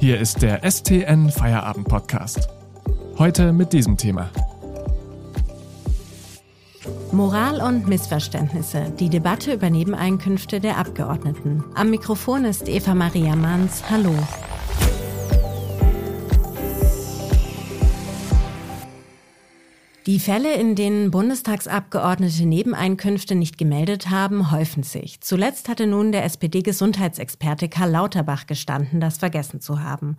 Hier ist der STN Feierabend Podcast. Heute mit diesem Thema. Moral und Missverständnisse. Die Debatte über Nebeneinkünfte der Abgeordneten. Am Mikrofon ist Eva Maria Manns. Hallo. Die Fälle, in denen Bundestagsabgeordnete Nebeneinkünfte nicht gemeldet haben, häufen sich. Zuletzt hatte nun der SPD-Gesundheitsexperte Karl Lauterbach gestanden, das vergessen zu haben.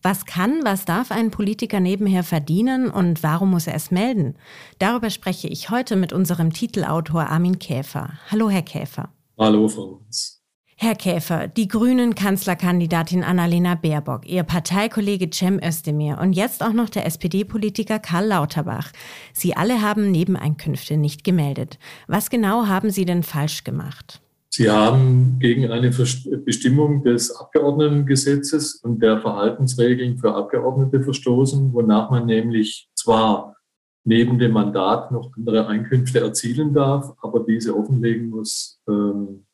Was kann, was darf ein Politiker nebenher verdienen und warum muss er es melden? Darüber spreche ich heute mit unserem Titelautor Armin Käfer. Hallo, Herr Käfer. Hallo, Frau Hans. Herr Käfer, die Grünen Kanzlerkandidatin Annalena Baerbock, Ihr Parteikollege Cem Özdemir und jetzt auch noch der SPD-Politiker Karl Lauterbach. Sie alle haben Nebeneinkünfte nicht gemeldet. Was genau haben Sie denn falsch gemacht? Sie haben gegen eine Bestimmung des Abgeordnetengesetzes und der Verhaltensregeln für Abgeordnete verstoßen, wonach man nämlich zwar neben dem Mandat noch andere Einkünfte erzielen darf, aber diese offenlegen muss, ähm,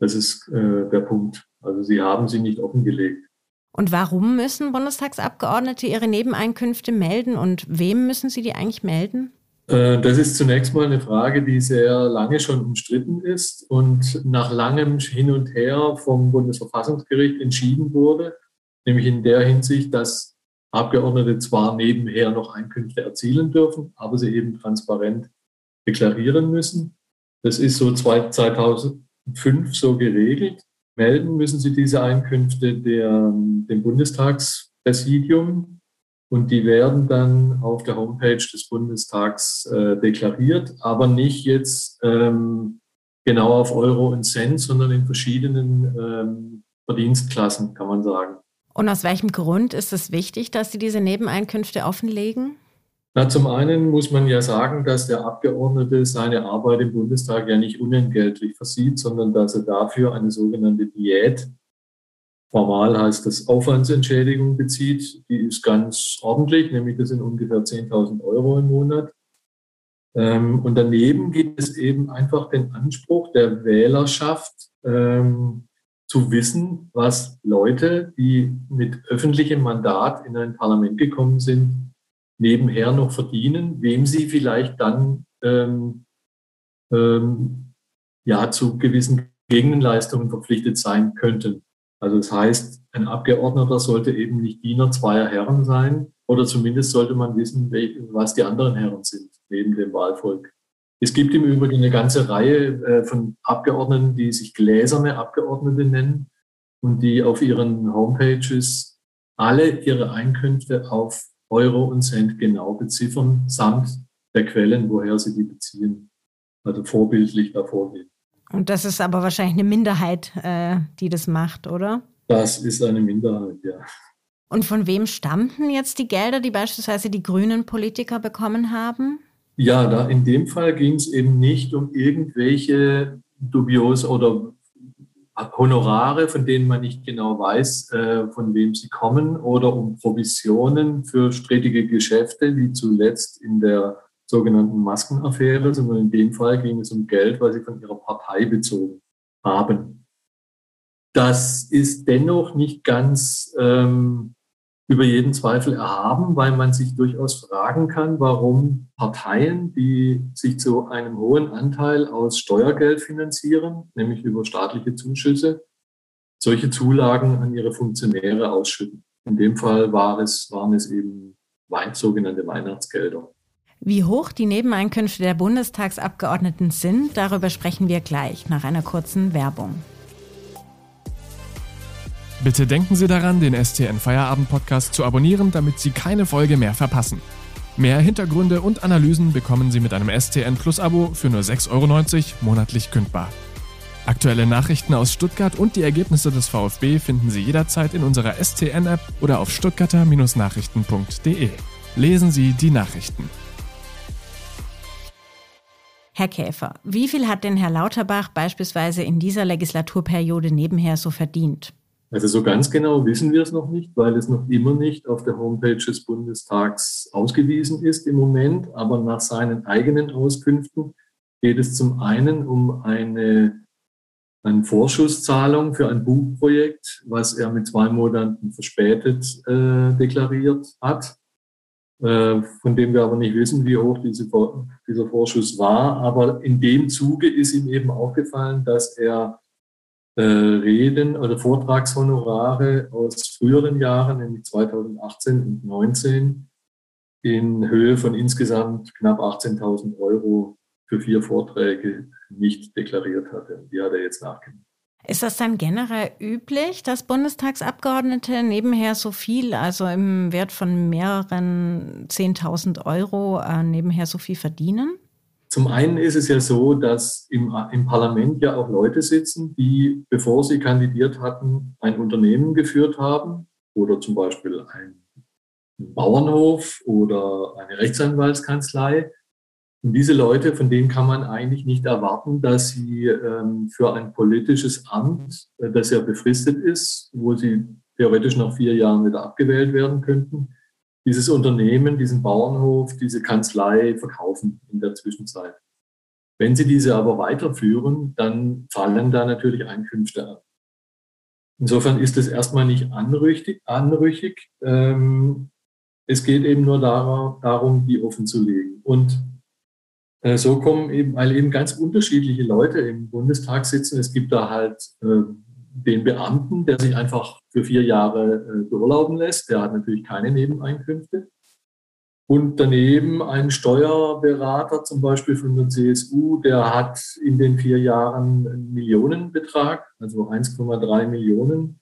das ist äh, der Punkt. Also sie haben sie nicht offengelegt. Und warum müssen Bundestagsabgeordnete ihre Nebeneinkünfte melden und wem müssen sie die eigentlich melden? Äh, das ist zunächst mal eine Frage, die sehr lange schon umstritten ist und nach langem Hin und Her vom Bundesverfassungsgericht entschieden wurde, nämlich in der Hinsicht, dass Abgeordnete zwar nebenher noch Einkünfte erzielen dürfen, aber sie eben transparent deklarieren müssen. Das ist so 2000, fünf so geregelt. Melden müssen Sie diese Einkünfte der, dem Bundestagspräsidium und die werden dann auf der Homepage des Bundestags äh, deklariert, aber nicht jetzt ähm, genau auf Euro und Cent, sondern in verschiedenen ähm, Verdienstklassen, kann man sagen. Und aus welchem Grund ist es wichtig, dass Sie diese Nebeneinkünfte offenlegen? Na, zum einen muss man ja sagen, dass der Abgeordnete seine Arbeit im Bundestag ja nicht unentgeltlich versieht, sondern dass er dafür eine sogenannte Diät, formal heißt das Aufwandsentschädigung bezieht. Die ist ganz ordentlich, nämlich das sind ungefähr 10.000 Euro im Monat. Ähm, und daneben gibt es eben einfach den Anspruch der Wählerschaft, ähm, zu wissen, was Leute, die mit öffentlichem Mandat in ein Parlament gekommen sind, nebenher noch verdienen, wem sie vielleicht dann ähm, ähm, ja zu gewissen Gegenleistungen verpflichtet sein könnten. Also das heißt, ein Abgeordneter sollte eben nicht Diener zweier Herren sein oder zumindest sollte man wissen, was die anderen Herren sind neben dem Wahlvolk. Es gibt im Übrigen eine ganze Reihe äh, von Abgeordneten, die sich gläserne Abgeordnete nennen und die auf ihren Homepages alle ihre Einkünfte auf Euro und Cent genau beziffern, samt der Quellen, woher sie die beziehen. Also vorbildlich da vorgehen. Und das ist aber wahrscheinlich eine Minderheit, äh, die das macht, oder? Das ist eine Minderheit, ja. Und von wem stammten jetzt die Gelder, die beispielsweise die grünen Politiker bekommen haben? Ja, da in dem Fall ging es eben nicht um irgendwelche dubios oder Honorare, von denen man nicht genau weiß, äh, von wem sie kommen, oder um Provisionen für strittige Geschäfte, wie zuletzt in der sogenannten Maskenaffäre, sondern in dem Fall ging es um Geld, was sie von ihrer Partei bezogen haben. Das ist dennoch nicht ganz ähm, über jeden Zweifel erhaben, weil man sich durchaus fragen kann, warum Parteien, die sich zu einem hohen Anteil aus Steuergeld finanzieren, nämlich über staatliche Zuschüsse, solche Zulagen an ihre Funktionäre ausschütten. In dem Fall war es, waren es eben sogenannte Weihnachtsgelder. Wie hoch die Nebeneinkünfte der Bundestagsabgeordneten sind, darüber sprechen wir gleich nach einer kurzen Werbung. Bitte denken Sie daran, den STN Feierabend Podcast zu abonnieren, damit Sie keine Folge mehr verpassen. Mehr Hintergründe und Analysen bekommen Sie mit einem STN Plus Abo für nur 6,90 Euro monatlich kündbar. Aktuelle Nachrichten aus Stuttgart und die Ergebnisse des VfB finden Sie jederzeit in unserer STN-App oder auf stuttgarter-nachrichten.de. Lesen Sie die Nachrichten. Herr Käfer, wie viel hat denn Herr Lauterbach beispielsweise in dieser Legislaturperiode nebenher so verdient? Also so ganz genau wissen wir es noch nicht, weil es noch immer nicht auf der Homepage des Bundestags ausgewiesen ist im Moment. Aber nach seinen eigenen Auskünften geht es zum einen um eine eine Vorschusszahlung für ein Buchprojekt, was er mit zwei Monaten verspätet äh, deklariert hat, äh, von dem wir aber nicht wissen, wie hoch diese, dieser Vorschuss war. Aber in dem Zuge ist ihm eben aufgefallen, dass er äh, Reden oder Vortragshonorare aus früheren Jahren, nämlich 2018 und 2019, in Höhe von insgesamt knapp 18.000 Euro für vier Vorträge nicht deklariert hatte. Die hat er jetzt nachgenommen. Ist das dann generell üblich, dass Bundestagsabgeordnete nebenher so viel, also im Wert von mehreren 10.000 Euro, äh, nebenher so viel verdienen? Zum einen ist es ja so, dass im, im Parlament ja auch Leute sitzen, die, bevor sie kandidiert hatten, ein Unternehmen geführt haben oder zum Beispiel einen Bauernhof oder eine Rechtsanwaltskanzlei. Und diese Leute, von denen kann man eigentlich nicht erwarten, dass sie ähm, für ein politisches Amt, äh, das ja befristet ist, wo sie theoretisch nach vier Jahren wieder abgewählt werden könnten, dieses Unternehmen, diesen Bauernhof, diese Kanzlei verkaufen in der Zwischenzeit. Wenn sie diese aber weiterführen, dann fallen da natürlich Einkünfte ab. Insofern ist es erstmal nicht anrüchig. anrüchig. Ähm, es geht eben nur darum, die offen zu legen. Und äh, so kommen eben, weil eben ganz unterschiedliche Leute im Bundestag sitzen. Es gibt da halt äh, den Beamten, der sich einfach für vier Jahre äh, beurlauben lässt. Der hat natürlich keine Nebeneinkünfte. Und daneben ein Steuerberater zum Beispiel von der CSU, der hat in den vier Jahren einen Millionenbetrag, also 1,3 Millionen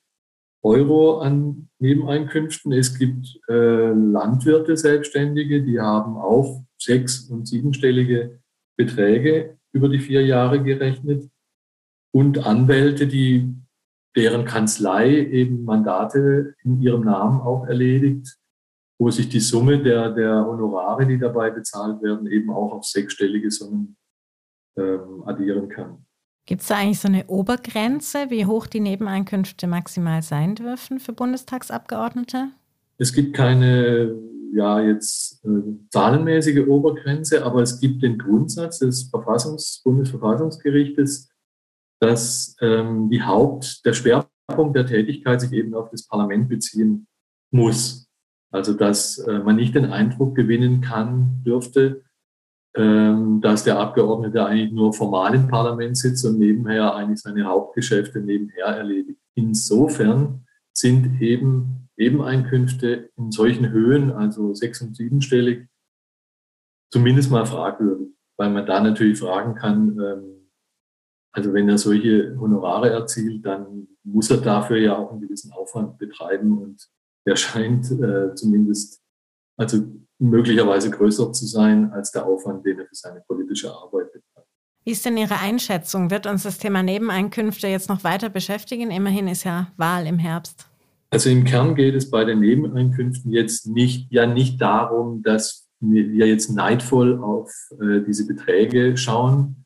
Euro an Nebeneinkünften. Es gibt äh, Landwirte, Selbstständige, die haben auch sechs- und siebenstellige Beträge über die vier Jahre gerechnet und Anwälte, die deren Kanzlei eben Mandate in ihrem Namen auch erledigt, wo sich die Summe der, der Honorare, die dabei bezahlt werden, eben auch auf sechsstellige Summen ähm, addieren kann. Gibt es da eigentlich so eine Obergrenze, wie hoch die Nebeneinkünfte maximal sein dürfen für Bundestagsabgeordnete? Es gibt keine ja jetzt äh, zahlenmäßige Obergrenze, aber es gibt den Grundsatz des Verfassungs Bundesverfassungsgerichtes, dass ähm, die Haupt, der Schwerpunkt der Tätigkeit sich eben auf das Parlament beziehen muss. Also dass äh, man nicht den Eindruck gewinnen kann, dürfte, ähm, dass der Abgeordnete eigentlich nur formal im Parlament sitzt und nebenher eigentlich seine Hauptgeschäfte nebenher erledigt. Insofern sind eben Nebeneinkünfte in solchen Höhen, also sechs- und siebenstellig, zumindest mal fragwürdig, weil man da natürlich fragen kann, ähm, also wenn er solche Honorare erzielt, dann muss er dafür ja auch einen gewissen Aufwand betreiben und der scheint äh, zumindest, also möglicherweise größer zu sein als der Aufwand, den er für seine politische Arbeit betreibt. Wie ist denn Ihre Einschätzung? Wird uns das Thema Nebeneinkünfte jetzt noch weiter beschäftigen? Immerhin ist ja Wahl im Herbst. Also im Kern geht es bei den Nebeneinkünften jetzt nicht, ja nicht darum, dass wir jetzt neidvoll auf äh, diese Beträge schauen,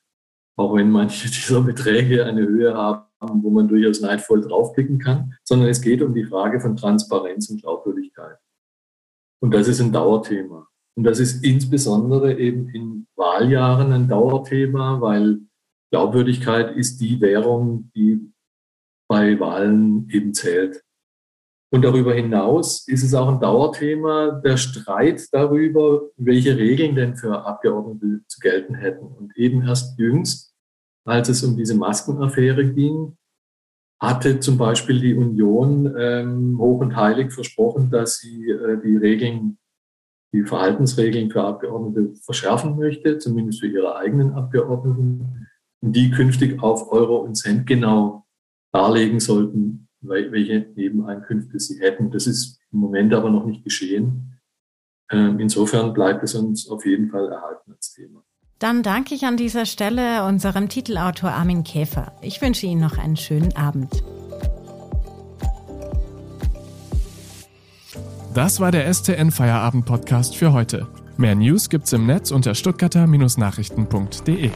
auch wenn manche dieser Beträge eine Höhe haben, wo man durchaus neidvoll draufklicken kann, sondern es geht um die Frage von Transparenz und Glaubwürdigkeit. Und das ist ein Dauerthema. Und das ist insbesondere eben in Wahljahren ein Dauerthema, weil Glaubwürdigkeit ist die Währung, die bei Wahlen eben zählt. Und darüber hinaus ist es auch ein Dauerthema der Streit darüber, welche Regeln denn für Abgeordnete zu gelten hätten. Und eben erst jüngst, als es um diese Maskenaffäre ging, hatte zum Beispiel die Union ähm, hoch und heilig versprochen, dass sie äh, die Regeln, die Verhaltensregeln für Abgeordnete verschärfen möchte, zumindest für ihre eigenen Abgeordneten, die künftig auf Euro und Cent genau darlegen sollten, welche Nebeneinkünfte sie hätten. Das ist im Moment aber noch nicht geschehen. Ähm, insofern bleibt es uns auf jeden Fall erhalten als Thema. Dann danke ich an dieser Stelle unserem Titelautor Armin Käfer. Ich wünsche Ihnen noch einen schönen Abend. Das war der STN Feierabend Podcast für heute. Mehr News gibt's im Netz unter stuttgarter-nachrichten.de.